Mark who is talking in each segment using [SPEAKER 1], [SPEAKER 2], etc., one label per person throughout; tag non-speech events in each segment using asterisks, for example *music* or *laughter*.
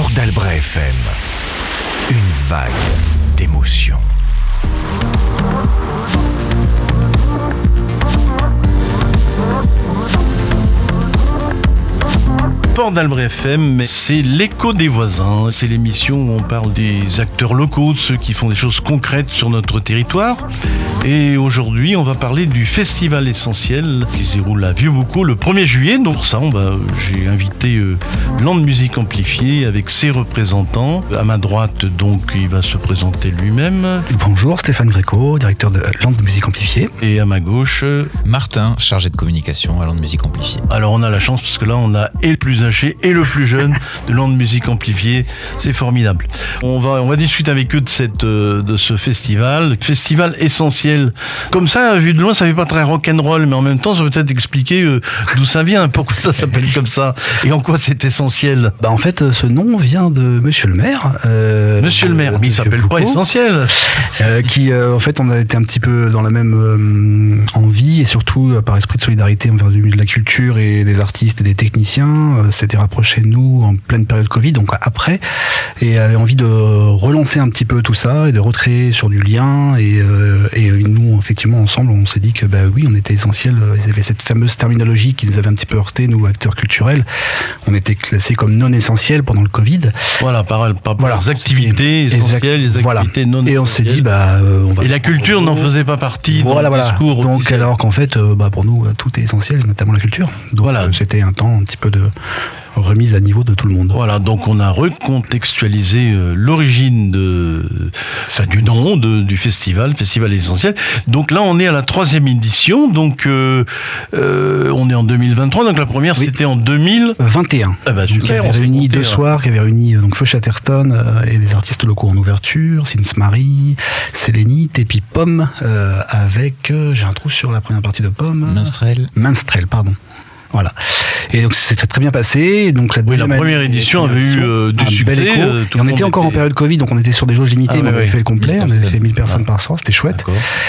[SPEAKER 1] Port d'Albret FM. Une vague d'émotions.
[SPEAKER 2] Port d'Albret FM, c'est l'écho des voisins. C'est l'émission où on parle des acteurs locaux, de ceux qui font des choses concrètes sur notre territoire. Et aujourd'hui, on va parler du festival essentiel qui se déroule à Vieux-Boucau le 1er juillet. Donc pour ça, on va- j'ai invité euh, Land Musique Amplifiée avec ses représentants. À ma droite, donc, il va se présenter lui-même.
[SPEAKER 3] Bonjour, Stéphane Gréco, directeur de Land de Musique Amplifiée.
[SPEAKER 2] Et à ma gauche, euh,
[SPEAKER 4] Martin, chargé de communication à Land Musique Amplifiée.
[SPEAKER 2] Alors on a la chance parce que là on a et le plus âgé et le plus jeune de Land Musique Amplifiée, c'est formidable. On va on va discuter avec eux de cette euh, de ce festival, festival essentiel. Comme ça vu de loin ça fait pas très rock and roll mais en même temps ça peut peut-être expliquer euh, d'où ça vient, *laughs* pourquoi ça s'appelle comme ça et en quoi c'est essentiel.
[SPEAKER 3] Bah, en fait, euh, ce nom vient de Monsieur le maire. euh,
[SPEAKER 2] Monsieur le maire, mais il s'appelle pas essentiel.
[SPEAKER 3] euh, qui, euh, en fait, on a été un petit peu dans la même envie et surtout par esprit de solidarité envers du milieu de la culture et des artistes et des techniciens. S'était rapproché de nous en pleine période Covid, donc après, et avait envie de relancer un petit peu tout ça et de recréer sur du lien. Et, euh, et nous, effectivement, ensemble, on s'est dit que bah oui, on était essentiel. Ils avaient cette fameuse terminologie qui nous avait un petit peu heurté, nous, acteurs culturels. On était classés comme non essentiels pendant le Covid.
[SPEAKER 2] Voilà, par, par
[SPEAKER 3] Voilà.
[SPEAKER 2] les activités
[SPEAKER 3] Exact.
[SPEAKER 2] essentielles, les
[SPEAKER 3] Voilà.
[SPEAKER 2] activités non
[SPEAKER 3] Et on s'est
[SPEAKER 2] essentielles.
[SPEAKER 3] dit, bah, euh, on va.
[SPEAKER 2] et la culture n'en faisait pas partie
[SPEAKER 3] Voilà,
[SPEAKER 2] dans le
[SPEAKER 3] voilà.
[SPEAKER 2] discours
[SPEAKER 3] Donc, alors qu'en fait, euh, bah, pour nous, tout est essentiel, notamment la culture. Donc,
[SPEAKER 2] Voilà.
[SPEAKER 3] c'était un temps un petit peu de remise à niveau de tout le monde.
[SPEAKER 2] Voilà, donc on a recontextualisé euh, l'origine de ça du nom de- du festival, festival essentiel. Donc là, on est à la troisième édition. Donc euh, euh, on est en 2023. Donc la première,
[SPEAKER 3] Oui.
[SPEAKER 2] c'était en 2000.
[SPEAKER 3] Euh, 21.
[SPEAKER 2] Ah bah,
[SPEAKER 3] qui
[SPEAKER 2] super, on
[SPEAKER 3] avait réuni deux
[SPEAKER 2] là.
[SPEAKER 3] soirs, qui avait réuni donc Feu Chatterton et des artistes locaux en ouverture, Sins Marie, Sélénite et puis Pomme euh, avec, j'ai un trou sur la première partie de Pomme.
[SPEAKER 4] Minstrel.
[SPEAKER 3] Minstrel, pardon. Voilà. Et donc c'était très bien passé. Donc la,
[SPEAKER 2] Oui, la première édition avait eu, euh, du succès, euh, tout
[SPEAKER 3] et
[SPEAKER 2] le
[SPEAKER 3] on était encore en période Covid, donc on était sur des jauges limitées,
[SPEAKER 2] Ah,
[SPEAKER 3] mais on avait fait le complet.
[SPEAKER 4] 1000
[SPEAKER 3] On avait fait
[SPEAKER 4] personnes.
[SPEAKER 3] 1000 personnes
[SPEAKER 2] Voilà.
[SPEAKER 3] par soir, c'était chouette.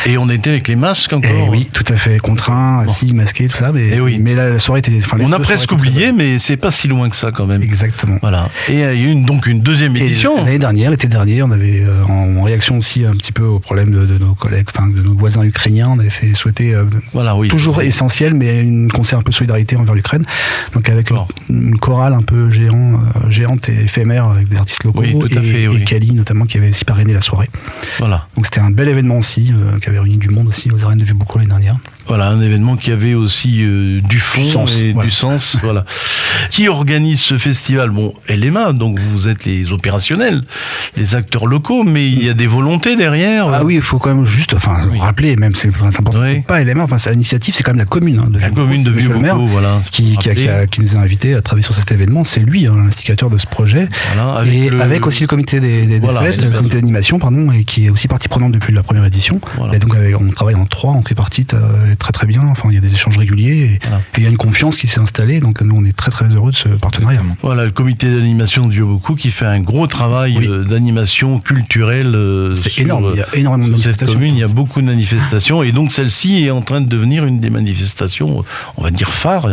[SPEAKER 2] Et on était avec les masques encore.
[SPEAKER 3] Et oui, tout à fait, contraint, assis, masqué, tout ça. Mais,
[SPEAKER 2] Eh oui.
[SPEAKER 3] mais la, la soirée était.
[SPEAKER 2] On a presque oublié, mais c'est pas si loin que ça quand même.
[SPEAKER 3] Exactement.
[SPEAKER 2] Voilà. Et il y a eu donc une deuxième édition.
[SPEAKER 3] L'année dernière, l'été dernier, on avait, euh, en, en réaction aussi un petit peu au problème de, de nos collègues, enfin de nos voisins ukrainiens, on avait fait souhaiter
[SPEAKER 2] Voilà, oui.
[SPEAKER 3] toujours essentiel, mais une concert un peu solidarité envers l'Ukraine. Donc avec une, chorale un peu géant, euh, géante et éphémère avec des artistes locaux
[SPEAKER 2] Oui,
[SPEAKER 3] et,
[SPEAKER 2] fait,
[SPEAKER 3] et. Kali notamment qui avait aussi parrainé la soirée.
[SPEAKER 2] Voilà.
[SPEAKER 3] Donc c'était un bel événement aussi, euh, qui avait réuni du monde aussi aux arènes de Vieux-Boucau l'année dernière.
[SPEAKER 2] Voilà, un événement qui avait aussi euh, du fond
[SPEAKER 3] Du sens,
[SPEAKER 2] et
[SPEAKER 3] voilà.
[SPEAKER 2] du sens. *laughs* Voilà. Qui organise ce festival? Bon, LMA, donc vous êtes les opérationnels, les acteurs locaux, mais il y a des volontés derrière.
[SPEAKER 3] Ah oui, il faut quand même juste, enfin, rappeler, même c'est important,
[SPEAKER 2] Oui.
[SPEAKER 3] pas LMA, enfin, c'est l'initiative, c'est quand même la commune hein, de
[SPEAKER 2] La commune de
[SPEAKER 3] c'est
[SPEAKER 2] voilà.
[SPEAKER 3] Qui, qui, a- qui a- qui nous a invités à travailler sur cet événement. C'est lui, hein, l'instigateur de ce projet.
[SPEAKER 2] Voilà, avec
[SPEAKER 3] et
[SPEAKER 2] le-
[SPEAKER 3] avec aussi le comité des, des, des
[SPEAKER 2] Voilà,
[SPEAKER 3] fêtes, le comité d'animation, pardon, et qui est aussi partie prenante depuis la première édition.
[SPEAKER 2] Voilà.
[SPEAKER 3] Et donc, avec- on travaille en trois, en tripartite, euh, très très bien. Enfin, il y a des échanges réguliers et il y a une confiance qui s'est installée. Donc, nous, on est très très heureux de ce partenariat.
[SPEAKER 4] Exactement.
[SPEAKER 2] Voilà, le comité d'animation de Vieux-Boucau qui fait un gros travail
[SPEAKER 3] Oui.
[SPEAKER 2] euh, d'animation culturelle. euh,
[SPEAKER 3] C'est énorme. Il y a énormément de manifestations.
[SPEAKER 2] commune, il y a beaucoup de manifestations et donc celle-ci est en train de devenir une des manifestations, on va dire phares,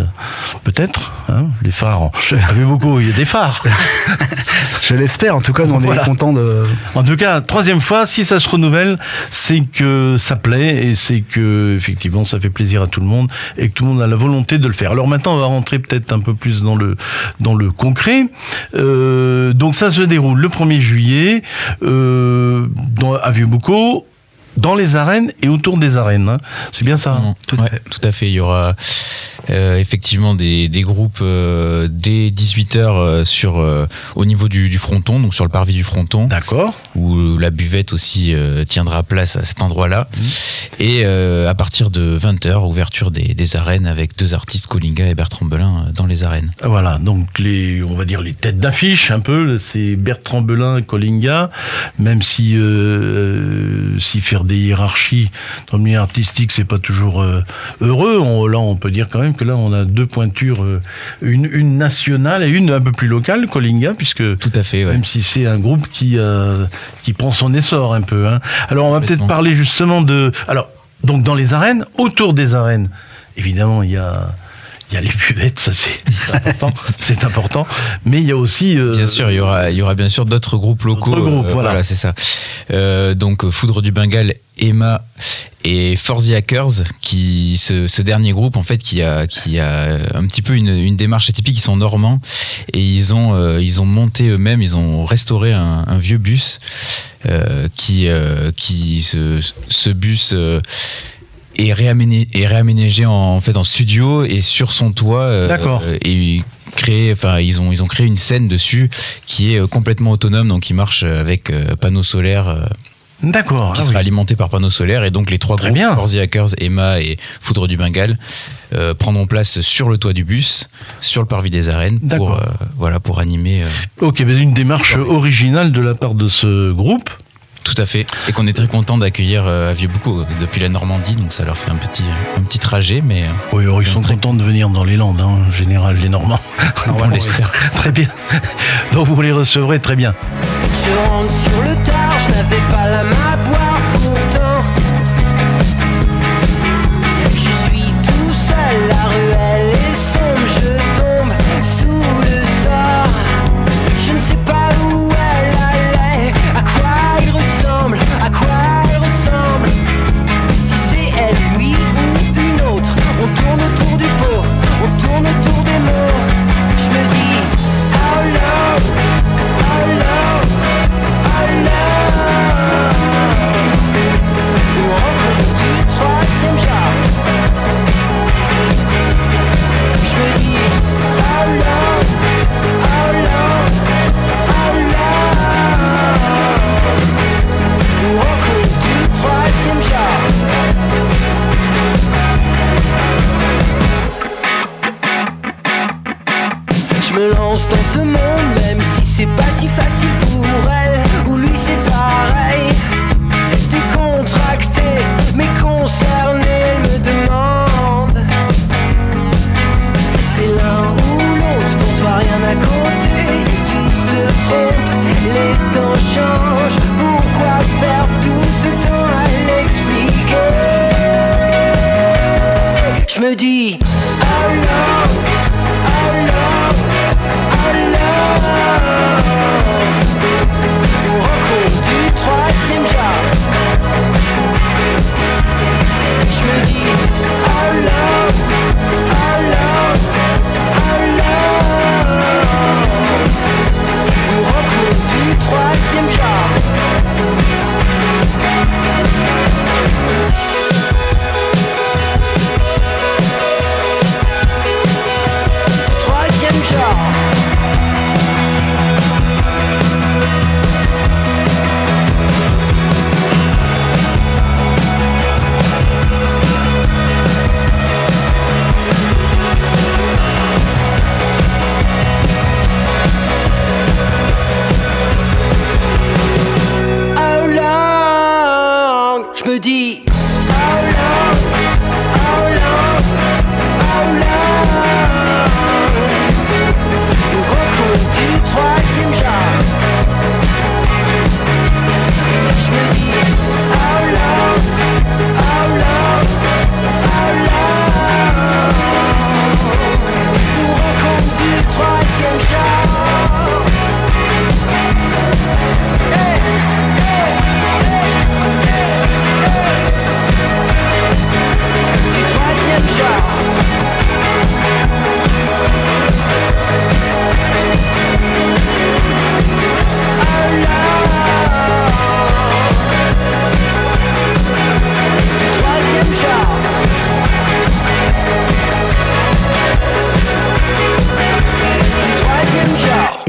[SPEAKER 2] peut-être. hein, les phares. en-
[SPEAKER 3] Je-
[SPEAKER 2] À Vieux-Boucau, il y a des phares. *laughs*
[SPEAKER 3] Je l'espère. En tout cas, nous, on
[SPEAKER 2] Voilà.
[SPEAKER 3] est contents de.
[SPEAKER 2] En tout cas, troisième fois, si ça se renouvelle, c'est que ça plaît et c'est que effectivement ça fait plaisir à tout le monde et que tout le monde a la volonté de le faire. Alors maintenant, on va rentrer peut-être un peu plus dans le dans le concret. Euh, donc ça se déroule le 1er juillet euh, dans, à Vieux-Boucau. Dans les arènes et autour des arènes. hein. C'est bien ça hein?
[SPEAKER 3] Tout à
[SPEAKER 4] ouais,
[SPEAKER 3] fait.
[SPEAKER 4] tout à fait. Il y aura euh, effectivement des, des groupes euh, dès 18h sur, euh, au niveau du, du fronton, donc sur le parvis du fronton,
[SPEAKER 2] D'accord.
[SPEAKER 4] où la buvette aussi euh, tiendra place à cet endroit-là. Et euh, à partir de 20h, ouverture des, des arènes avec deux artistes, Colinga et Bertrand Belin, euh, dans les arènes.
[SPEAKER 2] Voilà, donc les, on va dire les têtes d'affiche un peu, c'est Bertrand Belin, Colinga, même si euh, si faire des hiérarchies dans le milieu artistique c'est pas toujours euh, heureux, on, là on peut dire quand même que là on a deux pointures, euh, une, une nationale et une un peu plus locale, Colinga, puisque
[SPEAKER 4] Tout à fait, ouais.
[SPEAKER 2] même si c'est un groupe qui, euh, qui prend son essor un peu. hein. Alors on va peut-être parler justement de... Alors, donc dans les arènes, autour des arènes, évidemment, il y a, il y a les buvettes, ça *laughs* c'est important, c'est important. Mais il y a aussi. euh,
[SPEAKER 4] Bien sûr, il y aura, il y aura bien sûr d'autres groupes locaux.
[SPEAKER 2] D'autres groupes, voilà.
[SPEAKER 4] c'est ça. Euh, donc Foudre du Bengale, Emma et For the Hackers, qui ce, ce dernier groupe en fait qui a qui a un petit peu une, une démarche atypique. Ils sont normands et ils ont euh, ils ont monté eux-mêmes, ils ont restauré un, un vieux bus euh, qui euh, qui ce, ce bus. est réaménagé, est réaménagé en, en fait en studio et sur son toit
[SPEAKER 2] D'accord.
[SPEAKER 4] et créé enfin ils ont ils ont créé une scène dessus qui est complètement autonome donc qui marche avec panneaux solaires
[SPEAKER 2] D'accord.
[SPEAKER 4] qui
[SPEAKER 2] ah
[SPEAKER 4] sera
[SPEAKER 2] oui.
[SPEAKER 4] alimenté par panneaux solaires et donc les trois
[SPEAKER 2] Très
[SPEAKER 4] groupes
[SPEAKER 2] bien.
[SPEAKER 4] Hackers, Emma et Foudre du Bengale euh, prendront place sur le toit du bus sur le parvis des arènes pour euh, voilà pour animer euh,
[SPEAKER 2] Ok, mais une démarche originale de la part de ce groupe.
[SPEAKER 4] Tout à fait et qu'on est très content d'accueillir euh, à Vieux-Boucau depuis la Normandie donc ça leur fait un petit un petit trajet mais euh,
[SPEAKER 2] Oui, alors, ils sont
[SPEAKER 4] Très-
[SPEAKER 2] contents de venir dans les Landes, hein, en général, les Normands. *laughs*
[SPEAKER 4] on l'espère.
[SPEAKER 2] très bien. Donc vous les recevrez très bien.
[SPEAKER 5] Je rentre sur le tard, je n'avais pas la main à boire pourtant. Dans ce monde, même si c'est pas si facile pour elle.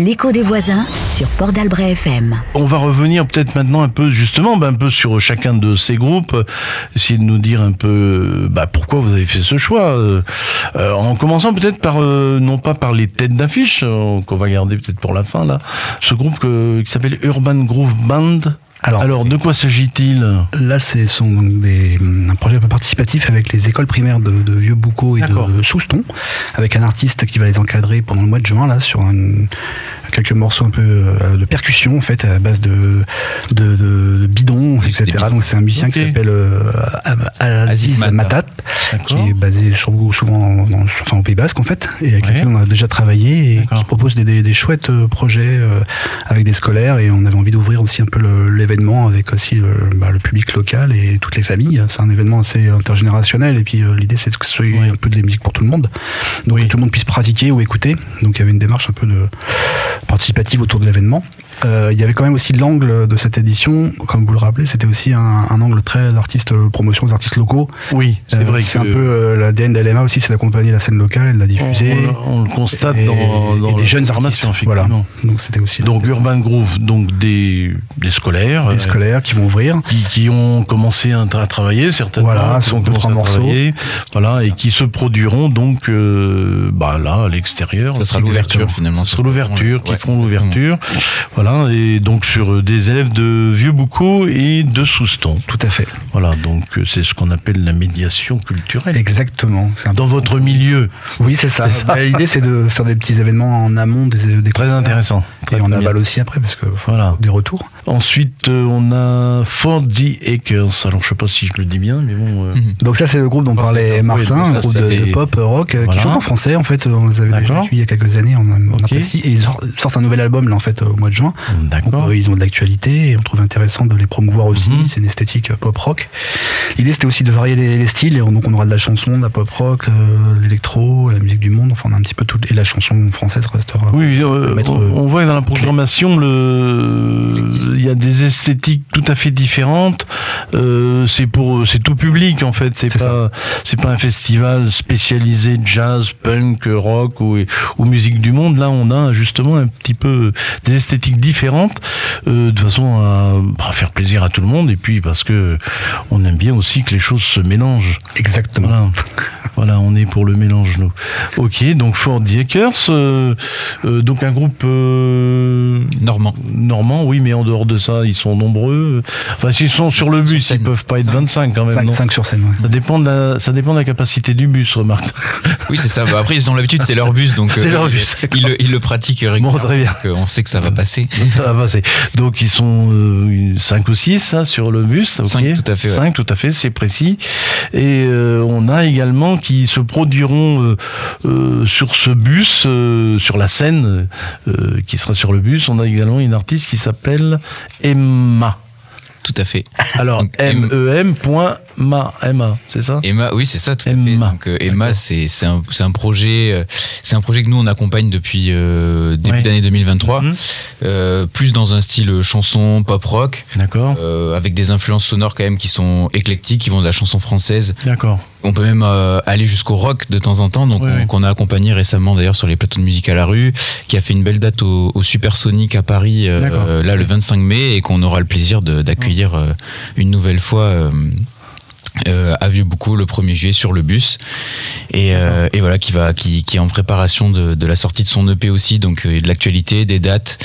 [SPEAKER 6] L'écho des voisins sur Port d'Albret FM.
[SPEAKER 2] On va revenir peut-être maintenant un peu justement ben, un peu sur chacun de ces groupes, essayer de nous dire un peu bah, pourquoi vous avez fait ce choix. euh, en commençant peut-être par euh, non pas par les têtes d'affiche euh, qu'on va garder peut-être pour la fin là. Ce groupe que- qui s'appelle Urban Groove Band.
[SPEAKER 3] Alors,
[SPEAKER 2] Alors de quoi s'agit-il?
[SPEAKER 3] Là, c'est sont donc des, un projet un peu participatif avec les écoles primaires de, de Vieux-Boucau et de Souston, avec un artiste qui va les encadrer pendant le mois de juin, là, sur un- quelques morceaux un peu euh, de percussion, en fait, à base de, de, de- de bidons, etc.
[SPEAKER 4] bidons.
[SPEAKER 3] Donc, c'est un musicien qui s'appelle euh, Aziz Matat. Qui est basé sur, souvent dans, enfin, au Pays Basque en fait, et avec
[SPEAKER 2] Ouais.
[SPEAKER 3] lequel on a déjà travaillé et qui propose des, des- des chouettes euh, projets avec des scolaires et on avait envie d'ouvrir aussi un peu l'événement avec aussi le, bah, le public local et toutes les familles. C'est un événement assez intergénérationnel et puis l'idée c'est que ce soit un peu de la musique pour tout le monde, donc
[SPEAKER 2] Oui.
[SPEAKER 3] que tout le monde puisse pratiquer ou écouter. Donc il y avait une démarche un peu de participative autour de l'événement. Euh, il y avait quand même aussi l'angle de cette édition, comme vous le rappelez, c'était aussi un, un angle très artiste euh, promotion des artistes locaux.
[SPEAKER 2] Oui, c'est
[SPEAKER 3] Euh,
[SPEAKER 2] vrai que
[SPEAKER 3] c'est un peu euh, l'ADN d'LMA aussi, c'est d'accompagner la scène locale, et de la diffuser.
[SPEAKER 2] on- on le constate
[SPEAKER 3] et,
[SPEAKER 2] dans,
[SPEAKER 3] et
[SPEAKER 2] dans
[SPEAKER 3] jeunes artistes. Voilà.
[SPEAKER 2] effectivement.
[SPEAKER 3] Donc c'était aussi
[SPEAKER 2] Donc Urban Groove, donc des, des scolaires,
[SPEAKER 3] des scolaires qui vont ouvrir.
[SPEAKER 2] qui, qui ont commencé à, tra- à travailler certainement,
[SPEAKER 3] Voilà,
[SPEAKER 2] qui
[SPEAKER 3] sur
[SPEAKER 2] ont
[SPEAKER 3] deux, trois morceaux.
[SPEAKER 2] voilà, et qui se produiront donc euh, bah, là à l'extérieur.
[SPEAKER 4] Ça sera l'ouverture finalement.
[SPEAKER 2] Ce sera l'ouverture, qui
[SPEAKER 4] Ouais,
[SPEAKER 2] feront l'ouverture, voilà, et donc sur euh, des élèves de Vieux Boucau et de Souston.
[SPEAKER 3] Tout à fait.
[SPEAKER 2] Voilà, donc euh, c'est ce qu'on appelle la médiation culturelle.
[SPEAKER 3] Exactement.
[SPEAKER 2] Dans votre milieu,
[SPEAKER 3] Oui, c'est ça. Bah, L'idée, c'est de faire des petits événements en amont des, des
[SPEAKER 2] très intéressant.
[SPEAKER 3] Et en
[SPEAKER 2] très bien.
[SPEAKER 3] aval aussi après, parce que
[SPEAKER 2] Voilà.
[SPEAKER 3] des retours.
[SPEAKER 2] Ensuite, euh, on a 40 Acres. Alors, je sais pas si je le dis bien, mais bon. euh,
[SPEAKER 4] Mhm.
[SPEAKER 3] Donc ça, c'est le groupe dont
[SPEAKER 2] Oh,
[SPEAKER 3] parlait Martin, un groupe de, pop rock euh,
[SPEAKER 2] Voilà.
[SPEAKER 3] qui chante en français. En fait, on les avait déjà il y a quelques années. On, a- on
[SPEAKER 2] Ok.
[SPEAKER 3] apprécie. Et ils sor- sortent un nouvel album là en fait au mois de juin. Donc,
[SPEAKER 2] D'accord.
[SPEAKER 3] euh, ils ont de l'actualité et on trouve intéressant de les promouvoir aussi.
[SPEAKER 2] Mhm.
[SPEAKER 3] C'est une esthétique pop rock. L'idée c'était aussi de varier les, les styles. Et donc on aura de la chanson, de la pop rock, euh, l'électro, la musique petit peu tout. Et la chanson française restera.
[SPEAKER 2] Oui, euh, on on voit dans la programmation, le... il y a des esthétiques tout à fait différentes. Euh, c'est pour, c'est tout public en fait. C'est
[SPEAKER 3] C'est
[SPEAKER 2] pas, c'est pas un festival spécialisé jazz, punk, rock ou, ou musique du monde. Là, on a justement un petit peu des esthétiques différentes, euh, de façon à, à faire plaisir à tout le monde. Et puis parce que on aime bien aussi que les choses se mélangent.
[SPEAKER 3] Exactement.
[SPEAKER 2] Voilà. voilà, on est pour le mélange, nous. Ok, donc Ford Yakers, euh, euh, donc un groupe euh,
[SPEAKER 4] Normand.
[SPEAKER 2] normand, oui, mais en dehors de ça, ils sont nombreux. Enfin, s'ils sont sur le
[SPEAKER 4] Sur
[SPEAKER 2] bus, ils peuvent pas être 25 quand même,
[SPEAKER 3] 5,
[SPEAKER 2] non
[SPEAKER 3] sur scène. ouais.
[SPEAKER 2] ça dépend, de la, ça dépend de la capacité du bus, remarque.
[SPEAKER 4] Oui, c'est ça. Bah, après, ils ont l'habitude, c'est leur bus, donc *laughs*
[SPEAKER 2] C'est
[SPEAKER 4] euh,
[SPEAKER 2] leur
[SPEAKER 4] ils-
[SPEAKER 2] bus,
[SPEAKER 4] ils, le- ils le pratiquent régulièrement.
[SPEAKER 2] très bien.
[SPEAKER 4] donc, euh, on sait que ça va passer. *laughs*
[SPEAKER 2] Ça va passer. Donc ils sont 5 ou 6 sur le bus. ok.
[SPEAKER 4] Cinq, tout à fait, ouais.
[SPEAKER 2] Cinq, tout à fait, c'est précis. Et euh, on a également qui se produiront euh, euh, sur ce bus, euh, sur la scène euh, qui sera sur le bus. On a également une artiste qui s'appelle Emma.
[SPEAKER 4] Tout à fait.
[SPEAKER 2] Alors M-E-M Emma, c'est ça
[SPEAKER 4] Emma, oui, c'est ça, tout à
[SPEAKER 2] Emma.
[SPEAKER 4] fait. Donc, euh, Emma, c'est un, projet, euh, c'est un projet que nous on accompagne depuis euh, début
[SPEAKER 2] Ouais.
[SPEAKER 4] d'année 2023,
[SPEAKER 2] Mhm.
[SPEAKER 4] plus dans un style chanson pop rock,
[SPEAKER 2] D'accord.
[SPEAKER 4] avec des influences sonores quand même qui sont éclectiques, qui vont de la chanson française.
[SPEAKER 2] D'accord.
[SPEAKER 4] On peut même aller jusqu'au rock de temps en temps, donc
[SPEAKER 2] Ouais,
[SPEAKER 4] on-
[SPEAKER 2] ouais.
[SPEAKER 4] qu'on a accompagné récemment d'ailleurs sur les plateaux de musique à la rue, qui a fait une belle date au, au Supersonic à Paris là le 25 mai et qu'on aura le plaisir d'accueillir une nouvelle fois. Euh, à Vieux-Boucau le 1er juillet sur le bus et, euh, et voilà qui va qui, qui est en préparation de, de la sortie de son EP aussi donc euh, de l'actualité des dates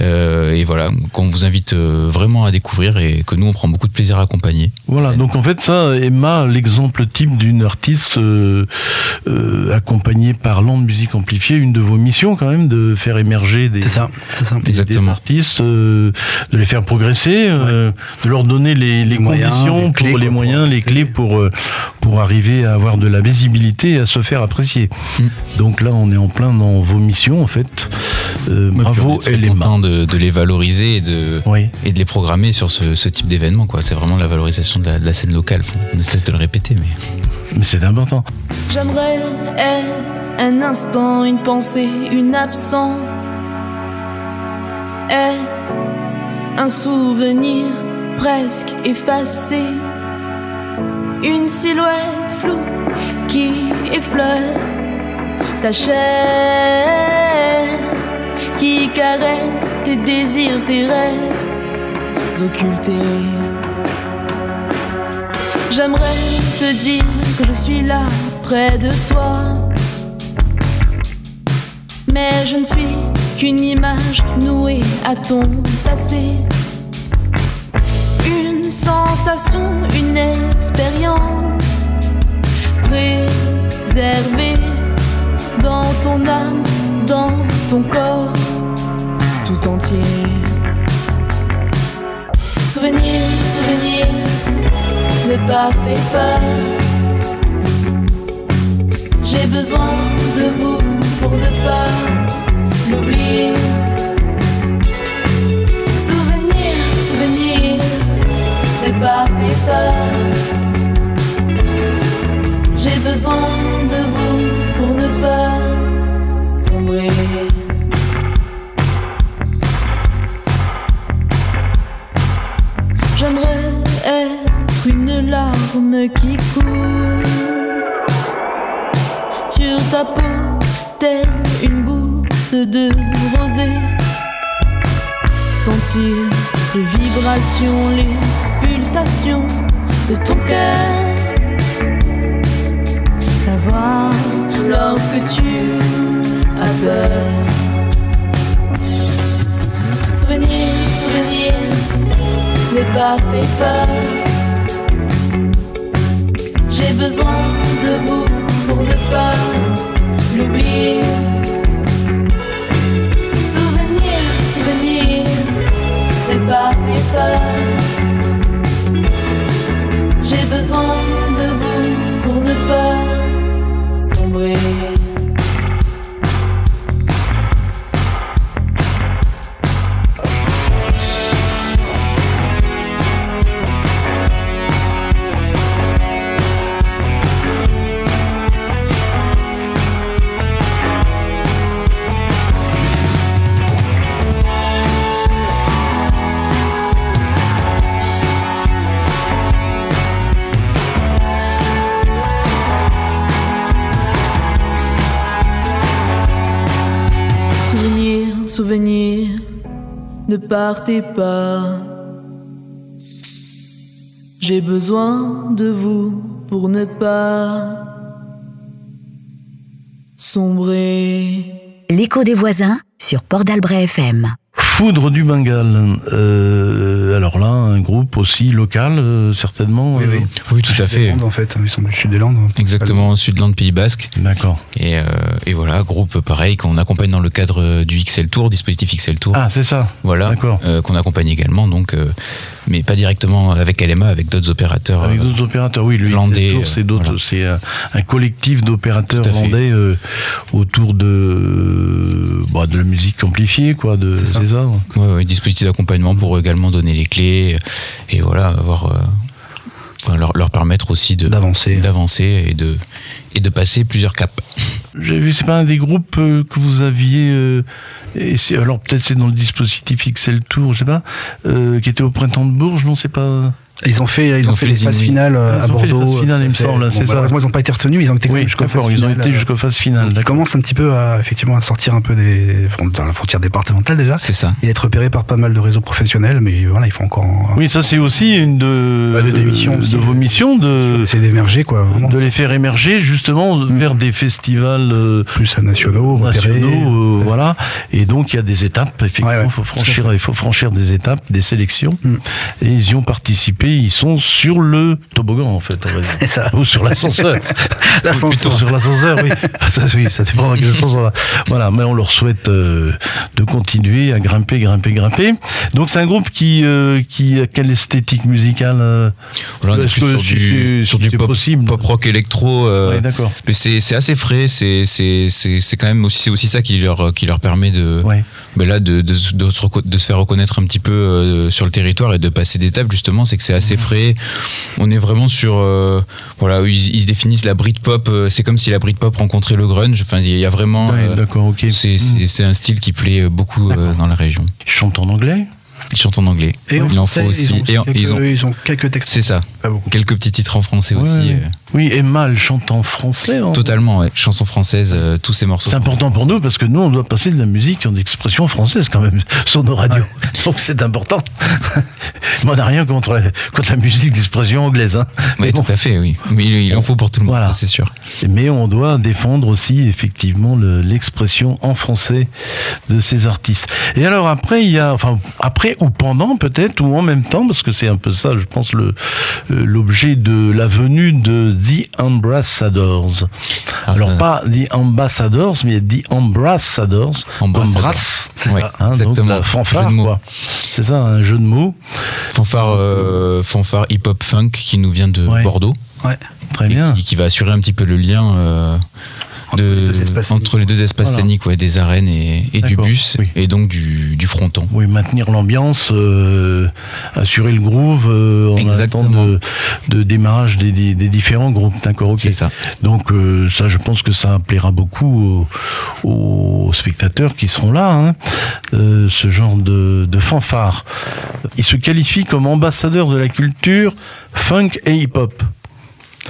[SPEAKER 4] euh, et voilà qu'on vous invite euh, vraiment à découvrir et que nous on prend beaucoup de plaisir à accompagner
[SPEAKER 2] Voilà, donc en fait ça, Emma, l'exemple type d'une artiste euh, euh, accompagnée par Land Musique Amplifiée, une de vos missions quand même, de faire émerger des,
[SPEAKER 3] C'est ça. C'est ça.
[SPEAKER 2] des- des
[SPEAKER 4] Exactement.
[SPEAKER 2] artistes, euh, de les faire progresser, euh, de leur donner les, les
[SPEAKER 3] Les moyens,
[SPEAKER 2] conditions,
[SPEAKER 3] les clés,
[SPEAKER 2] pour moyens, les
[SPEAKER 3] avancer.
[SPEAKER 2] Pour, euh, pour arriver à avoir de la visibilité et à se faire apprécier.
[SPEAKER 4] Mm.
[SPEAKER 2] Donc là, on est en plein dans vos missions en fait. Euh, bravo,
[SPEAKER 4] est très
[SPEAKER 2] Emma.
[SPEAKER 4] content de, de les valoriser et de,
[SPEAKER 2] Oui.
[SPEAKER 4] et de les programmer sur ce, ce type d'événement. quoi. C'est vraiment la valorisation de la, de la scène locale. Enfin, on ne cesse de le répéter, mais
[SPEAKER 2] Mais c'est important.
[SPEAKER 7] J'aimerais être un instant, une pensée, une absence. Être un souvenir presque effacé. Une silhouette floue qui effleure ta chair. Qui caresse tes désirs, tes rêves occultés. J'aimerais te dire que je suis là près de toi. Mais je ne suis qu'une image nouée à ton passé. Une sensation, une expérience préservée dans ton âme, dans ton corps tout entier. Souvenir, souvenir, ne partez pas. J'ai besoin de vous pour ne pas l'oublier. Souvenir, souvenir, ne partez pas. J'ai besoin de vous pour ne pas sombrer. J'aimerais être une larme qui coule sur ta peau, telle une goutte de rosée. Sentir les vibrations, les de ton cœur. Savoir lorsque tu as peur. Souvenir, souvenir, ne partez pas. J'ai besoin de vous pour ne pas l'oublier. Partez pas. J'ai besoin de vous pour ne pas sombrer.
[SPEAKER 6] L'écho des voisins sur Port d'Albret FM.
[SPEAKER 2] Foudre du Bengale. Euh, alors là, un groupe aussi local, euh, certainement.
[SPEAKER 3] Oui,
[SPEAKER 2] euh,
[SPEAKER 3] oui.
[SPEAKER 4] Oui, tout à
[SPEAKER 3] Des
[SPEAKER 4] fait.
[SPEAKER 3] Landes, en fait, ils sont du sud des Landes.
[SPEAKER 4] Exactement, Sudland Pays Basque.
[SPEAKER 2] D'accord.
[SPEAKER 4] Et, euh, et voilà, groupe pareil qu'on accompagne dans le cadre du XL Tour, dispositif XL Tour.
[SPEAKER 2] Ah, c'est ça.
[SPEAKER 4] voilà,
[SPEAKER 2] d'accord.
[SPEAKER 4] euh, qu'on accompagne également, donc, euh, mais pas directement avec LMA, avec d'autres opérateurs.
[SPEAKER 2] Avec
[SPEAKER 4] euh,
[SPEAKER 2] d'autres opérateurs, oui, Tour, c'est
[SPEAKER 4] euh,
[SPEAKER 2] d'autres,
[SPEAKER 4] voilà.
[SPEAKER 2] c'est un, un collectif d'opérateurs landais euh, autour de, euh, bah, de la musique amplifiée, quoi, de,
[SPEAKER 3] C'est ça.
[SPEAKER 2] c'est ça.
[SPEAKER 4] Ouais, ouais, dispositif d'accompagnement pour également donner les clés et voilà, avoir, euh, enfin, leur, leur permettre aussi de
[SPEAKER 3] D'avancer.
[SPEAKER 4] d'avancer et de, et de passer plusieurs caps.
[SPEAKER 2] J'ai vu, c'est pas un des groupes euh, que vous aviez. euh, alors peut-être c'est dans le dispositif XL Tour, je sais pas, euh, qui était au printemps de Bourges, non C'est pas.
[SPEAKER 3] Ils ont fait, ils ont fait, les phases finales euh,
[SPEAKER 2] Ils
[SPEAKER 3] à
[SPEAKER 2] ont fait les
[SPEAKER 3] Bordeaux.
[SPEAKER 2] phases finales, il me
[SPEAKER 3] Fait-
[SPEAKER 2] semble, c'est ça.
[SPEAKER 3] Malheureusement, ils n'ont pas été retenus, mais ils ont été
[SPEAKER 2] Oui,
[SPEAKER 3] jusqu'aux phases
[SPEAKER 2] ils ont
[SPEAKER 3] finales,
[SPEAKER 2] été
[SPEAKER 3] euh,
[SPEAKER 2] jusqu'aux phases finales.
[SPEAKER 3] Ils commencent un petit peu à, effectivement, à sortir un peu des, dans la frontière départementale déjà,
[SPEAKER 4] C'est ça.
[SPEAKER 3] et être repérés par pas mal de réseaux professionnels, mais voilà, il faut encore
[SPEAKER 2] Oui, ça c'est aussi une de,
[SPEAKER 3] Bah, de des missions
[SPEAKER 2] de
[SPEAKER 3] aussi.
[SPEAKER 2] vos missions de,
[SPEAKER 3] essayer d'émerger, quoi, vraiment.
[SPEAKER 2] de les faire émerger justement vers des festivals euh,
[SPEAKER 3] plus à nationaux, repérés.
[SPEAKER 2] nationaux, euh, voilà. Et donc il y a des étapes. Effectivement,
[SPEAKER 3] Ouais, ouais.
[SPEAKER 2] il faut franchir, il faut franchir des étapes, des sélections.
[SPEAKER 3] Mm.
[SPEAKER 2] Et ils y ont participé. Ils sont sur le toboggan en fait.
[SPEAKER 3] C'est ça.
[SPEAKER 2] Ou sur l'ascenseur. *laughs*
[SPEAKER 3] L'ascenseur.
[SPEAKER 2] Plutôt sur l'ascenseur, oui. *laughs* ça, oui. Ça dépend dans quel sens on va. Voilà, mais on leur souhaite euh, de continuer à grimper, grimper, grimper. Donc c'est un groupe qui, euh, qui a quelle esthétique musicale euh,
[SPEAKER 4] Voilà, est
[SPEAKER 2] Est-ce
[SPEAKER 4] plus
[SPEAKER 2] que
[SPEAKER 4] sur du, sur du pop,
[SPEAKER 2] possible
[SPEAKER 4] pop rock électro. euh,
[SPEAKER 2] Ouais, d'accord.
[SPEAKER 4] mais c'est assez frais, c'est quand même aussi ça qui leur qui leur permet de
[SPEAKER 2] Ouais.
[SPEAKER 4] Ben là de, de, se- de se reco- de se faire reconnaître un petit peu euh, sur le territoire et de passer d'étapes justement, c'est que c'est assez frais. On est vraiment sur euh, voilà, ils, ils définissent la Britpop, euh, c'est comme si la Britpop rencontrait le grunge. Enfin, il y a vraiment
[SPEAKER 2] Ouais, d'accord, ok.
[SPEAKER 4] c'est un style qui plaît beaucoup dans la région.
[SPEAKER 2] Ils chantent en anglais?
[SPEAKER 4] Ils chantent en anglais.
[SPEAKER 3] Et
[SPEAKER 4] il en faut aussi.
[SPEAKER 3] Ils ont,
[SPEAKER 4] et en-
[SPEAKER 3] quelques,
[SPEAKER 4] ils ont-
[SPEAKER 3] ils ont quelques textes.
[SPEAKER 4] c'est ça. Quelques petits titres en français aussi.
[SPEAKER 2] Ouais. Oui, Emma, elle chante en français. hein.
[SPEAKER 4] Totalement, ouais. Chanson française, euh, tous ces morceaux.
[SPEAKER 2] C'est important pour nous parce que nous, on doit passer de la musique en expression française quand même *laughs* sur nos radios. Donc c'est important. *laughs* Mais on n'a rien contre la, contre la musique d'expression anglaise. Hein. Mais bon,
[SPEAKER 4] tout à fait, oui. Mais il, il en faut pour tout le monde,
[SPEAKER 2] Voilà.
[SPEAKER 4] c'est sûr.
[SPEAKER 2] Mais on doit défendre aussi effectivement le- l'expression en français de ces artistes. Et alors après, il y a, enfin après ou pendant peut-être ou en même temps, parce que c'est un peu ça, je pense le euh, l'objet de la venue de The Ambassadors.
[SPEAKER 4] Ah,
[SPEAKER 2] alors
[SPEAKER 4] ça-
[SPEAKER 2] pas The Ambassadors, mais The Ambassadors,
[SPEAKER 4] Ambassadors. C'est Ouais,
[SPEAKER 2] hein, donc
[SPEAKER 4] exactement.
[SPEAKER 2] la fanfare quoi. c'est ça, un jeu de mots.
[SPEAKER 4] Fanfare, euh, fanfare hip-hop funk qui nous vient de
[SPEAKER 2] Ouais.
[SPEAKER 4] Bordeaux.
[SPEAKER 2] Très
[SPEAKER 4] et
[SPEAKER 2] bien.
[SPEAKER 4] Qui, qui va assurer un petit peu le lien euh, de-
[SPEAKER 3] les deux espaces
[SPEAKER 4] entre les deux espaces
[SPEAKER 2] Voilà.
[SPEAKER 4] scéniques, ouais, des arènes et, et du bus,
[SPEAKER 2] oui.
[SPEAKER 4] et donc du, du fronton.
[SPEAKER 2] Oui, maintenir l'ambiance, euh, assurer le groove euh, en attendant de, de démarrage des, des- des différents groupes. D'accord, ok.
[SPEAKER 4] C'est ça.
[SPEAKER 2] Donc euh, ça, je pense que ça plaira beaucoup aux, aux spectateurs qui seront là. hein. Euh, ce genre de, de fanfare. Il se qualifie comme ambassadeur de la culture funk et hip-hop.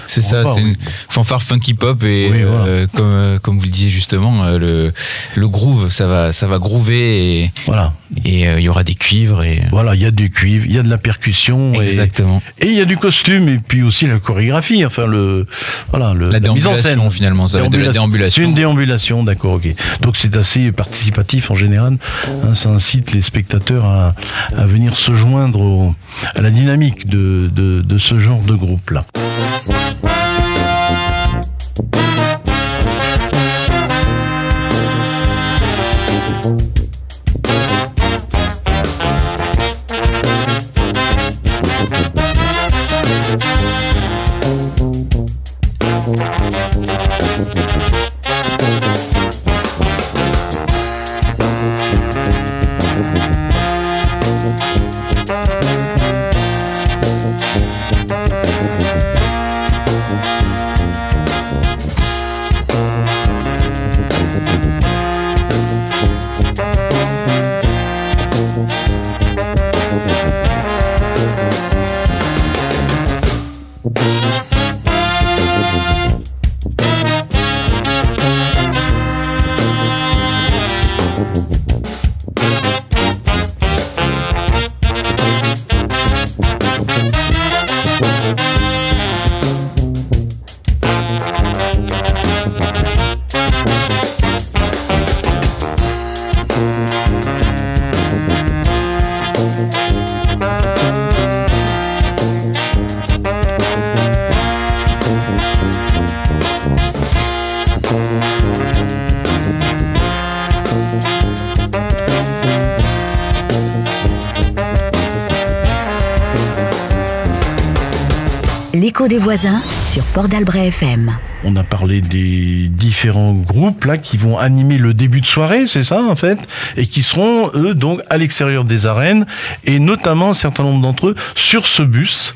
[SPEAKER 4] C'est ça, c'est une fanfare funk hip-hop et
[SPEAKER 2] Oui, voilà.
[SPEAKER 4] euh, comme, euh, comme vous le disiez justement, euh, le, le groove, ça va, ça va groover et
[SPEAKER 2] Voilà.
[SPEAKER 4] Et, euh, il y aura des cuivres et
[SPEAKER 2] Voilà, il y a du cuivre, il y a de la percussion.
[SPEAKER 4] exactement.
[SPEAKER 2] Et il y a du costume et puis aussi la chorégraphie, enfin le voilà le,
[SPEAKER 4] La
[SPEAKER 2] mise en scène.
[SPEAKER 4] finalement, ça va être de la
[SPEAKER 2] C'est
[SPEAKER 4] déambulation.
[SPEAKER 2] une déambulation, d'accord, ok. Donc c'est assez participatif en général. hein, ça incite les spectateurs à, à venir se joindre au- à la dynamique de, de, de ce genre de groupe là.
[SPEAKER 6] Sur Port d'Albret FM.
[SPEAKER 2] On a parlé des différents groupes qui vont animer le début de soirée, c'est ça en fait, et qui seront eux donc à l'extérieur des arènes et notamment un certain nombre d'entre eux sur ce bus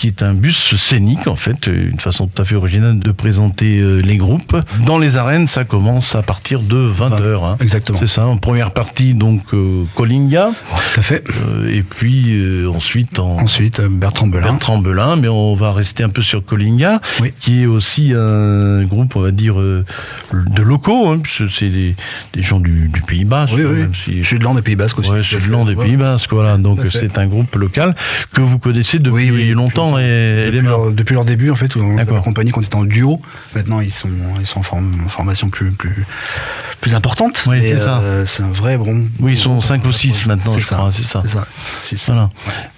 [SPEAKER 2] qui est un bus scénique en fait, une façon tout à fait originale de présenter euh, les groupes. Dans les arènes, ça commence à partir de 20h.
[SPEAKER 3] Exactement.
[SPEAKER 2] C'est ça, en première partie donc euh, Colinga,
[SPEAKER 3] Tout à fait.
[SPEAKER 2] euh, et puis ensuite en,
[SPEAKER 3] Ensuite, Bertrand Belin.
[SPEAKER 2] Bertrand Belin, mais on va rester un peu sur Colinga,
[SPEAKER 3] Oui.
[SPEAKER 2] qui est aussi un groupe, on va dire, de locaux, hein, puisque c'est des, des gens du, du Pays Basque.
[SPEAKER 3] Oui,
[SPEAKER 2] hein,
[SPEAKER 3] oui.
[SPEAKER 2] si-
[SPEAKER 3] Je suis de l'an des Pays Basques aussi.
[SPEAKER 2] Ouais,
[SPEAKER 3] tout à
[SPEAKER 2] c'est de l'an des. Pays Basques, voilà. Donc c'est un groupe local que vous connaissez depuis
[SPEAKER 3] Oui, oui.
[SPEAKER 2] longtemps et
[SPEAKER 3] Depuis leur, depuis leur début, en fait, on accompagnés quand ils étaient en duo. Maintenant, ils sont, ils sont en, form- en formation plus, plus, plus importante.
[SPEAKER 2] Oui, c'est ça.
[SPEAKER 3] euh, C'est un vrai bon.
[SPEAKER 2] Oui, ils sont cinq ou six maintenant,
[SPEAKER 3] C'est
[SPEAKER 2] je
[SPEAKER 3] ça.
[SPEAKER 2] crois, c'est ça.
[SPEAKER 3] C'est ça. Six.
[SPEAKER 2] Voilà.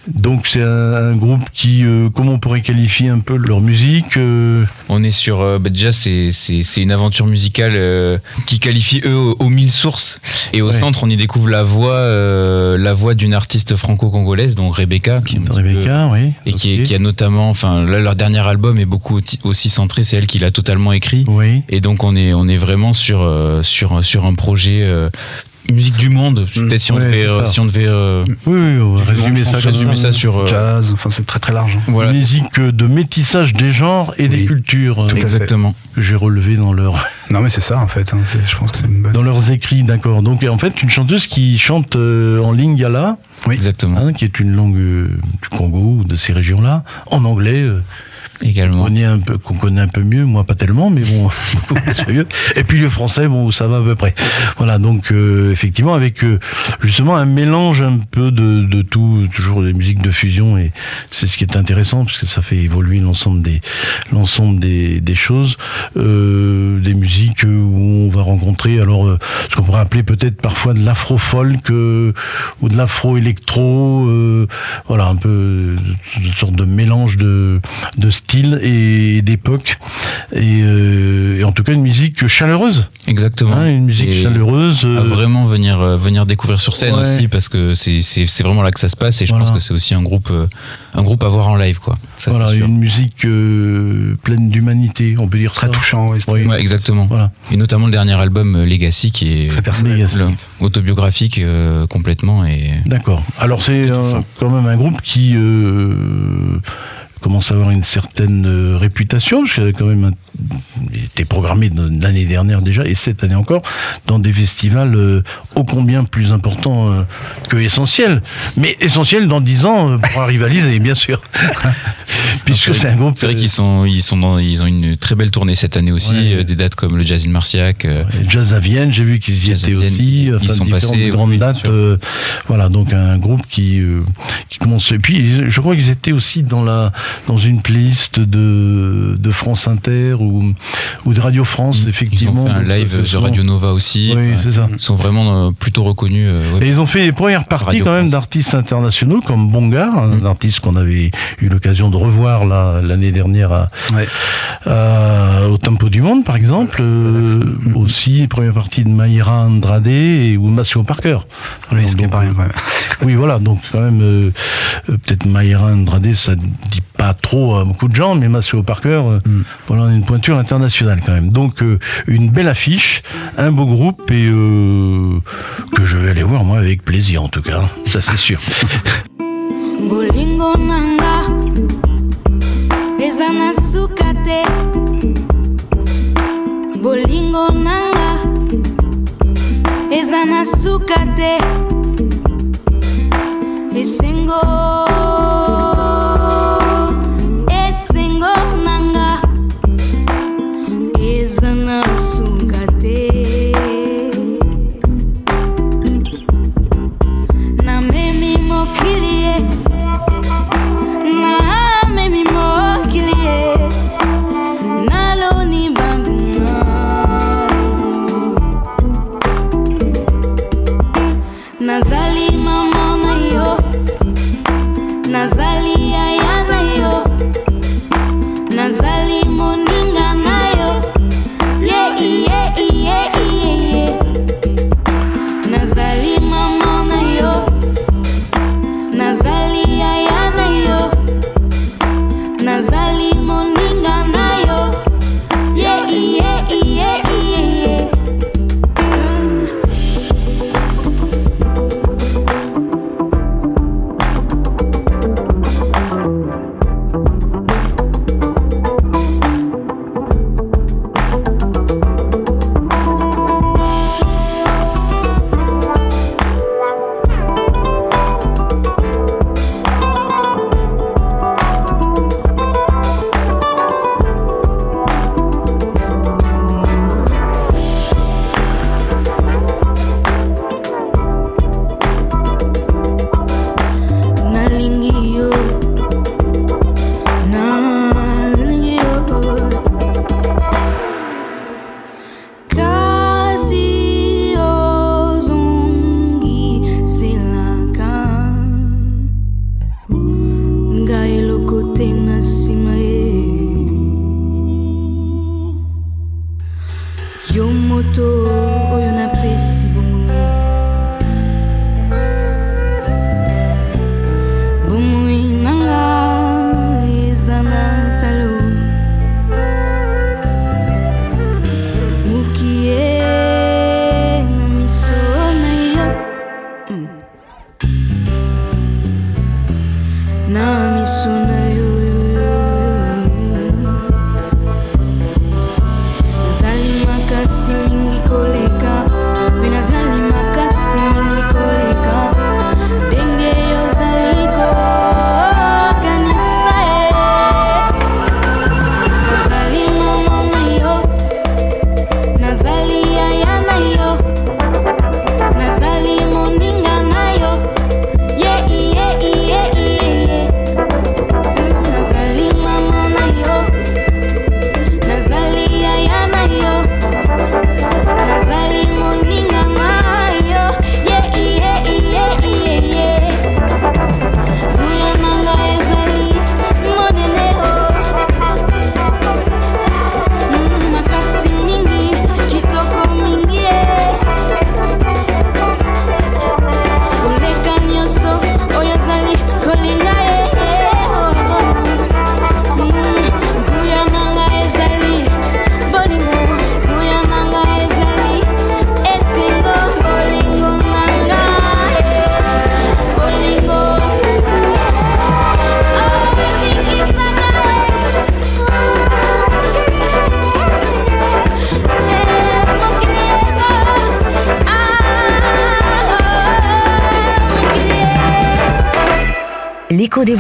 [SPEAKER 2] Donc c'est un, un groupe qui, euh, comment on pourrait qualifier un peu leur musique euh,
[SPEAKER 4] On est sur euh, bah déjà c'est une aventure musicale euh, qui qualifie eux aux, aux mille sources et au
[SPEAKER 2] Ouais.
[SPEAKER 4] centre on y découvre la voix euh, la voix d'une artiste franco-congolaise donc Rebecca qui peu-
[SPEAKER 2] Rebecca, oui.
[SPEAKER 4] et qui, est-
[SPEAKER 2] ok.
[SPEAKER 4] qui a notamment enfin là, leur dernier album est beaucoup aussi- centré c'est elle qui l'a totalement écrit
[SPEAKER 2] Oui.
[SPEAKER 4] et donc on est on est vraiment sur euh, sur sur un projet euh, musique du monde peut-être si
[SPEAKER 2] Ouais,
[SPEAKER 4] euh,
[SPEAKER 2] ça.
[SPEAKER 4] si on devait euh,
[SPEAKER 2] Oui, oui, on va résumer ça
[SPEAKER 4] résumer
[SPEAKER 2] ça.
[SPEAKER 4] sur euh,
[SPEAKER 3] Jazz, enfin, c'est très très large. hein.
[SPEAKER 4] voilà
[SPEAKER 2] Musique de métissage des genres et des cultures euh,
[SPEAKER 3] à fait.
[SPEAKER 4] exactement
[SPEAKER 2] que j'ai relevé dans leur
[SPEAKER 3] Non, mais c'est ça, en fait. hein, Je pense que c'est une bonne.
[SPEAKER 2] dans leurs écrits, d'accord. Donc en fait, une chanteuse qui chante euh, en lingala,
[SPEAKER 4] exactement
[SPEAKER 2] hein, qui est une langue euh, du Congo ou de ces régions-là, en anglais. Qu'on connaît un peu, qu'on connaît un peu mieux, moi pas tellement, mais bon, *laughs* mieux. Et puis le français, bon, ça va à peu près. Voilà, donc euh, effectivement avec euh, justement un mélange un peu de, de tout, toujours des musiques de fusion, et c'est ce qui est intéressant parce que ça fait évoluer l'ensemble des l'ensemble des, des choses, euh, des musiques où on va rencontrer alors ce qu'on pourrait appeler peut-être parfois de l'afro-folk ou de l'afro-électro, voilà un peu une sorte de mélange de de
[SPEAKER 5] style et d'époque. Et, euh, et en tout cas, une musique chaleureuse.
[SPEAKER 4] Exactement.
[SPEAKER 5] hein, une musique
[SPEAKER 4] Et
[SPEAKER 5] chaleureuse.
[SPEAKER 4] à
[SPEAKER 5] euh,
[SPEAKER 4] vraiment venir euh, venir découvrir sur scène
[SPEAKER 5] Ouais.
[SPEAKER 4] aussi parce que c'est c'est c'est vraiment là que ça se passe et je
[SPEAKER 5] Voilà.
[SPEAKER 4] pense que c'est aussi un groupe euh, un groupe à voir en live quoi. Ça,
[SPEAKER 5] voilà, une musique euh, pleine d'humanité, on peut dire
[SPEAKER 3] Très
[SPEAKER 5] ça.
[SPEAKER 3] touchant. ouais,
[SPEAKER 5] Oui.
[SPEAKER 4] Ouais, exactement.
[SPEAKER 5] Voilà.
[SPEAKER 4] Et notamment le dernier album Legacy qui est
[SPEAKER 3] Très personnel.
[SPEAKER 4] Le- autobiographique euh, complètement et
[SPEAKER 5] D'accord. Alors c'est quand même un groupe qui euh, commence à avoir une certaine euh, réputation, parce qu'il a quand même un- était programmé l'année dernière déjà, et cette année encore, dans des festivals euh, ô combien plus importants euh, que essentiels. Mais essentiels dans 10 ans pour rivaliser, bien sûr. *laughs* Puisque c'est un groupe...
[SPEAKER 4] C'est vrai qu'ils sont ils sont dans, ils ont une très belle tournée cette année aussi
[SPEAKER 5] Ouais.
[SPEAKER 4] des dates comme le Jazz in Marciac
[SPEAKER 5] Jazz à Vienne, j'ai vu qu'ils y étaient aussi,
[SPEAKER 4] ils- ils
[SPEAKER 5] enfin,
[SPEAKER 4] sont passés,
[SPEAKER 5] grandes
[SPEAKER 4] oui,
[SPEAKER 5] dates. euh, voilà, donc un groupe qui, euh, qui commence. Et puis, je crois qu'ils étaient aussi dans, la, dans une playlist de, de France Inter ou, ou de Radio France,
[SPEAKER 4] ils
[SPEAKER 5] effectivement.
[SPEAKER 4] ont fait un
[SPEAKER 5] Donc,
[SPEAKER 4] live de Radio Nova aussi
[SPEAKER 5] Oui,
[SPEAKER 4] Ouais.
[SPEAKER 5] c'est ça.
[SPEAKER 4] ils sont vraiment euh, plutôt reconnus euh, ouais.
[SPEAKER 5] Et ils ont fait les premières parties
[SPEAKER 4] Radio
[SPEAKER 5] quand même d'artistes internationaux comme Bongar, un
[SPEAKER 4] Mm.
[SPEAKER 5] artiste qu'on avait eu l'occasion de revoir l'année dernière à,
[SPEAKER 3] Ouais.
[SPEAKER 5] à- au Tempo du Monde par exemple. Euh, aussi, première partie de Mayra Andrade et, ou Massimo Parker.
[SPEAKER 3] Oui,
[SPEAKER 5] Donc,
[SPEAKER 3] pas rien quand même.
[SPEAKER 5] Oui, voilà, donc quand même, euh, euh, peut-être Mayra Andrade, ça dit pas trop à beaucoup de gens, mais Massimo Parker, euh,
[SPEAKER 3] Mm.
[SPEAKER 5] voilà, on a une pointure internationale quand même. Donc, euh, une belle affiche, un beau groupe, et euh, que je vais aller voir, moi, avec plaisir en tout cas, ça c'est sûr. *laughs*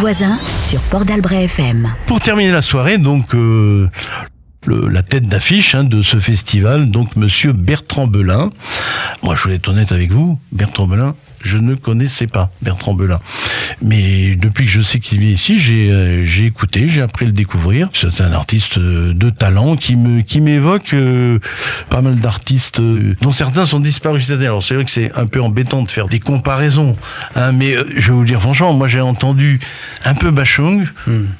[SPEAKER 6] Voisins sur Port d'Albret FM.
[SPEAKER 2] Pour terminer la soirée, donc euh, la tête d'affiche hein, de ce festival, donc Monsieur Bertrand Belin. Moi, je voulais être honnête avec vous, Bertrand Belin. Je ne connaissais pas Bertrand Belin. Mais depuis que je sais qu'il vit ici, j'ai euh, j'ai écouté, j'ai appris à le découvrir. C'est un artiste euh, de talent qui me qui m'évoque euh, pas mal d'artistes euh, dont certains sont disparus cette année. Alors c'est vrai que c'est un peu embêtant de faire des comparaisons, hein, mais euh, je vais vous dire franchement, moi j'ai entendu un peu Bachung,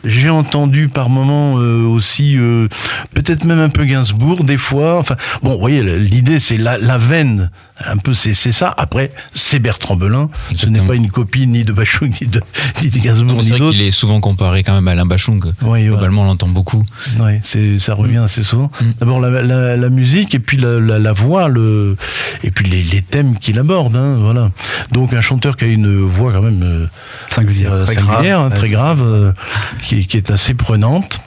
[SPEAKER 2] j'ai entendu par moments euh, aussi euh, peut-être même un peu Gainsbourg des fois. Enfin bon, vous voyez l'idée c'est la, la veine. Un peu, c'est ça. Après, c'est Bertrand Belin. Ce n'est pas une copie ni de Bachung, ni de, *laughs* ni de Gainsbourg,
[SPEAKER 4] C'est
[SPEAKER 2] ni d'autres.
[SPEAKER 4] qu'il est souvent comparé quand même à Alain Bachung.
[SPEAKER 2] Oui,
[SPEAKER 4] Globalement, on l'entend beaucoup.
[SPEAKER 2] C'est ça revient assez souvent.
[SPEAKER 4] Mm.
[SPEAKER 2] D'abord la, la, la musique et puis la, voix, le et puis les, les thèmes qu'il aborde. Hein, voilà. Donc un chanteur qui a une voix quand même euh,
[SPEAKER 3] Singulière,
[SPEAKER 2] euh,
[SPEAKER 3] très grave.
[SPEAKER 2] hein, très grave, euh, qui, qui est assez prenante.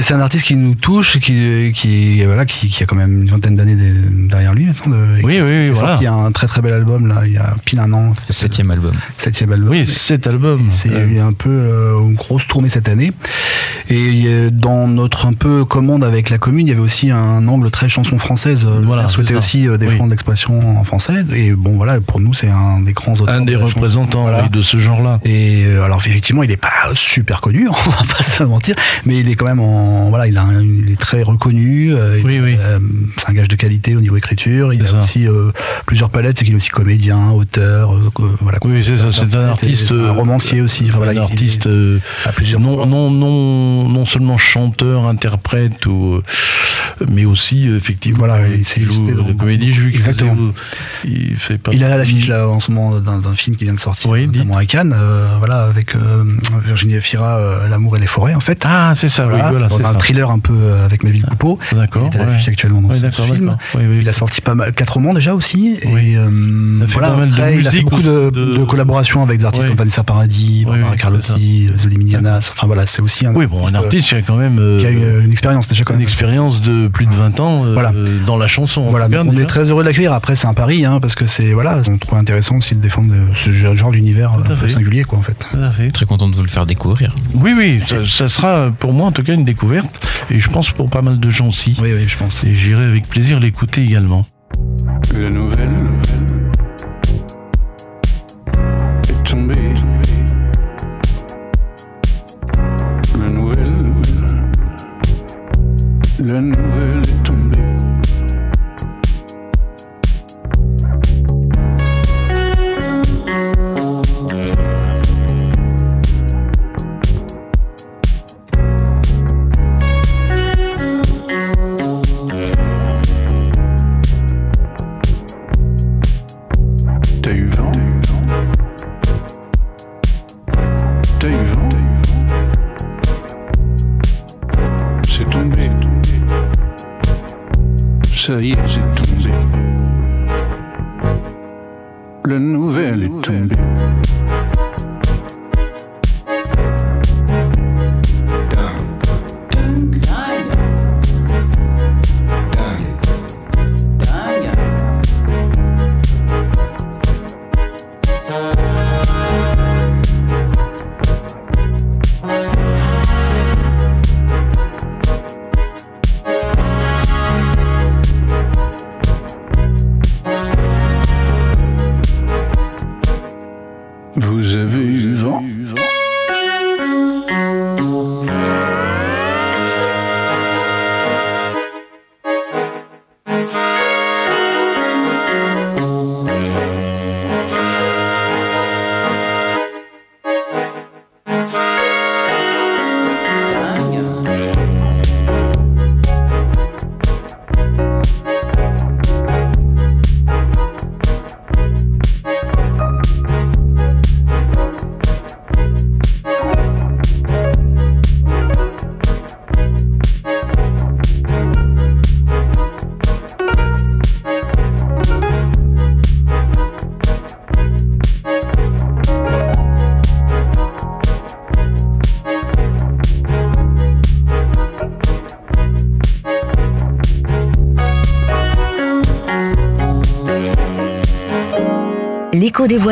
[SPEAKER 3] C'est un artiste qui nous touche, qui, qui, voilà, qui, qui a quand même une vingtaine d'années de- derrière lui maintenant. De,
[SPEAKER 2] Oui, oui, oui,
[SPEAKER 3] Il a
[SPEAKER 2] voilà.
[SPEAKER 3] sorti un très très bel album là, il y a pile un an.
[SPEAKER 4] Septième album.
[SPEAKER 3] Septième album.
[SPEAKER 2] Oui, cet album.
[SPEAKER 3] C'est
[SPEAKER 2] Euh,
[SPEAKER 3] eu un peu euh, une grosse tournée cette année. Et euh, dans notre un peu commande avec la commune, il y avait aussi un angle très chanson française. Euh,
[SPEAKER 2] Voilà,
[SPEAKER 3] on souhaitait aussi euh, défendre
[SPEAKER 2] Oui.
[SPEAKER 3] l'expression en français. Et bon, voilà, pour nous, c'est un des grands auteurs.
[SPEAKER 2] un des
[SPEAKER 3] de
[SPEAKER 2] représentants
[SPEAKER 3] Voilà.
[SPEAKER 2] de ce genre-là.
[SPEAKER 3] Et euh, alors effectivement, il n'est pas super connu, *laughs* on va pas se mentir, mais il est quand même en voilà, il a un- il est très reconnu. euh, il-
[SPEAKER 2] Oui, oui.
[SPEAKER 3] euh, c'est un gage de qualité au niveau écriture. Il a
[SPEAKER 2] ça.
[SPEAKER 3] aussi euh, plusieurs palettes, c'est qu'il est aussi comédien, auteur, voilà.
[SPEAKER 2] Oui, c'est ça. C'est un artiste.
[SPEAKER 3] un romancier aussi. Enfin, voilà,
[SPEAKER 2] un artiste
[SPEAKER 3] il- à plusieurs
[SPEAKER 2] non, non, non, non seulement chanteur, interprète, ou, mais aussi euh, effectivement.
[SPEAKER 3] Voilà, il s'est
[SPEAKER 2] joue de comédie. J'ai vu
[SPEAKER 3] Exactement.
[SPEAKER 2] Il fait pas.
[SPEAKER 3] Il à l'affiche là en ce moment d'un film qui vient de sortir,
[SPEAKER 2] Oui,
[SPEAKER 3] notamment à Cannes, euh, voilà, avec euh, Virginie Efira, euh, L'amour et les forêts en fait.
[SPEAKER 2] Ah, c'est ça.
[SPEAKER 3] Voilà,
[SPEAKER 2] oui, voilà, c'est
[SPEAKER 3] un
[SPEAKER 2] ça.
[SPEAKER 3] thriller un peu avec Melville Coupeau.
[SPEAKER 2] D'accord.
[SPEAKER 3] Il est à l'affiche
[SPEAKER 2] ouais.
[SPEAKER 3] actuellement dans
[SPEAKER 2] Ouais,
[SPEAKER 3] ce, film.
[SPEAKER 2] Oui.
[SPEAKER 3] Il a sorti pas mal, quatre romans déjà aussi. Et
[SPEAKER 2] Il a fait
[SPEAKER 3] voilà, après, il a beaucoup de,
[SPEAKER 2] aussi, de-
[SPEAKER 3] de collaborations avec des artistes comme Vanessa Paradis, Barbara Carlotti, Zoli Milianas. Enfin voilà, c'est aussi un
[SPEAKER 2] Oui, bon, un artiste qui a quand même
[SPEAKER 3] qui a une expérience déjà
[SPEAKER 2] une expérience de plus de 20 ans euh,
[SPEAKER 3] Voilà.
[SPEAKER 2] dans la chanson.
[SPEAKER 3] Voilà, on
[SPEAKER 2] déjà.
[SPEAKER 3] est très heureux de l'accueillir. Après, c'est un pari, hein, parce que c'est voilà, on trouve intéressant aussi de défendre ce genre d'univers
[SPEAKER 2] fait.
[SPEAKER 3] singulier, quoi, en fait.
[SPEAKER 2] Tout à fait.
[SPEAKER 4] Très content de vous le faire découvrir.
[SPEAKER 2] Oui, oui, ça, ça sera pour moi en tout cas une découverte et je pense pour pas mal de gens aussi.
[SPEAKER 3] Oui, oui, je pense.
[SPEAKER 2] Et j'irai avec plaisir l'écouter également.
[SPEAKER 8] La nouvelle la nouvelle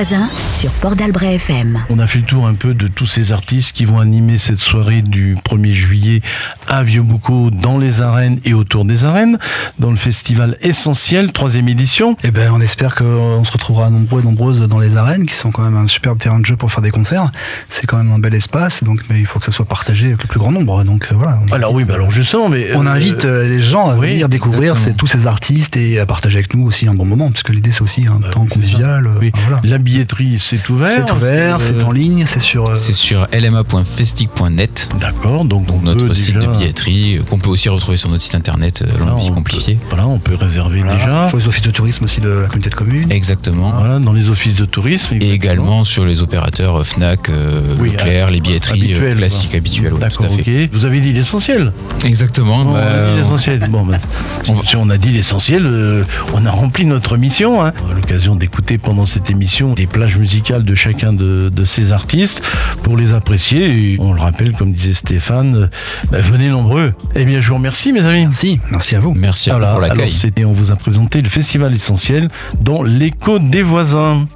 [SPEAKER 6] sur Port d'Albret FM.
[SPEAKER 2] On a fait le tour un peu de tous ces artistes qui vont animer cette soirée du 1er juillet à Vieux-Boucau dans les arènes et autour des arènes, dans le festival essentiel, troisième édition.
[SPEAKER 3] Et ben, on espère qu'on se retrouvera nombreux et nombreuses dans les arènes, qui sont quand même un superbe terrain de jeu pour faire des concerts. C'est quand même un bel espace, donc mais il faut que ça soit partagé avec le plus grand nombre. Donc euh, voilà. On-
[SPEAKER 2] Alors oui, bah alors justement, mais
[SPEAKER 3] On
[SPEAKER 2] euh,
[SPEAKER 3] invite euh, les gens à
[SPEAKER 2] oui,
[SPEAKER 3] venir découvrir ces- tous ces artistes et à partager avec nous aussi un bon moment, parce que l'idée c'est aussi un temps convivial.
[SPEAKER 2] oui.
[SPEAKER 3] voilà.
[SPEAKER 2] La billetterie, c'est ouvert.
[SPEAKER 3] C'est ouvert,
[SPEAKER 2] Euh,
[SPEAKER 3] c'est en ligne, c'est sur. euh,
[SPEAKER 4] C'est sur lma.festic.net.
[SPEAKER 2] D'accord, donc, on
[SPEAKER 4] Donc notre site
[SPEAKER 2] déjà-
[SPEAKER 4] de billetterie euh, qu'on peut aussi retrouver sur notre site internet euh,
[SPEAKER 2] on
[SPEAKER 4] Compliqué.
[SPEAKER 2] peut- Voilà, on peut réserver
[SPEAKER 3] voilà,
[SPEAKER 2] déjà.
[SPEAKER 3] Sur les offices de tourisme aussi de la communauté de communes.
[SPEAKER 4] Exactement.
[SPEAKER 2] Voilà, dans les offices de tourisme.
[SPEAKER 4] Et également sur les opérateurs euh, Fnac, euh,
[SPEAKER 2] Oui,
[SPEAKER 4] Leclerc, les billetteries euh,
[SPEAKER 2] Habituel,
[SPEAKER 4] classiques habituelles. ouais, tout
[SPEAKER 2] D'accord,
[SPEAKER 4] à fait.
[SPEAKER 2] ok. Vous avez dit l'essentiel.
[SPEAKER 4] Exactement.
[SPEAKER 2] Bon,
[SPEAKER 4] bah,
[SPEAKER 2] on a dit l'essentiel. Bon, bah, *laughs* si, si on a dit l'essentiel, euh, on a rempli notre mission. Hein. On a l'occasion d'écouter pendant cette émission des plages musicales de chacun de, de ces artistes pour les apprécier. Et on le rappelle, comme disait Stéphane, euh, venez nombreux. Eh bien, je vous remercie, mes amis.
[SPEAKER 3] Merci, merci à vous.
[SPEAKER 4] Merci à vous
[SPEAKER 2] Voilà,
[SPEAKER 4] pour
[SPEAKER 2] alors
[SPEAKER 4] l'accueil.
[SPEAKER 2] c'était, on vous a présenté le festival essentiel dans l'écho des voisins.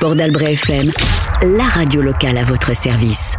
[SPEAKER 6] Port d'Albret FM, la radio locale à votre service.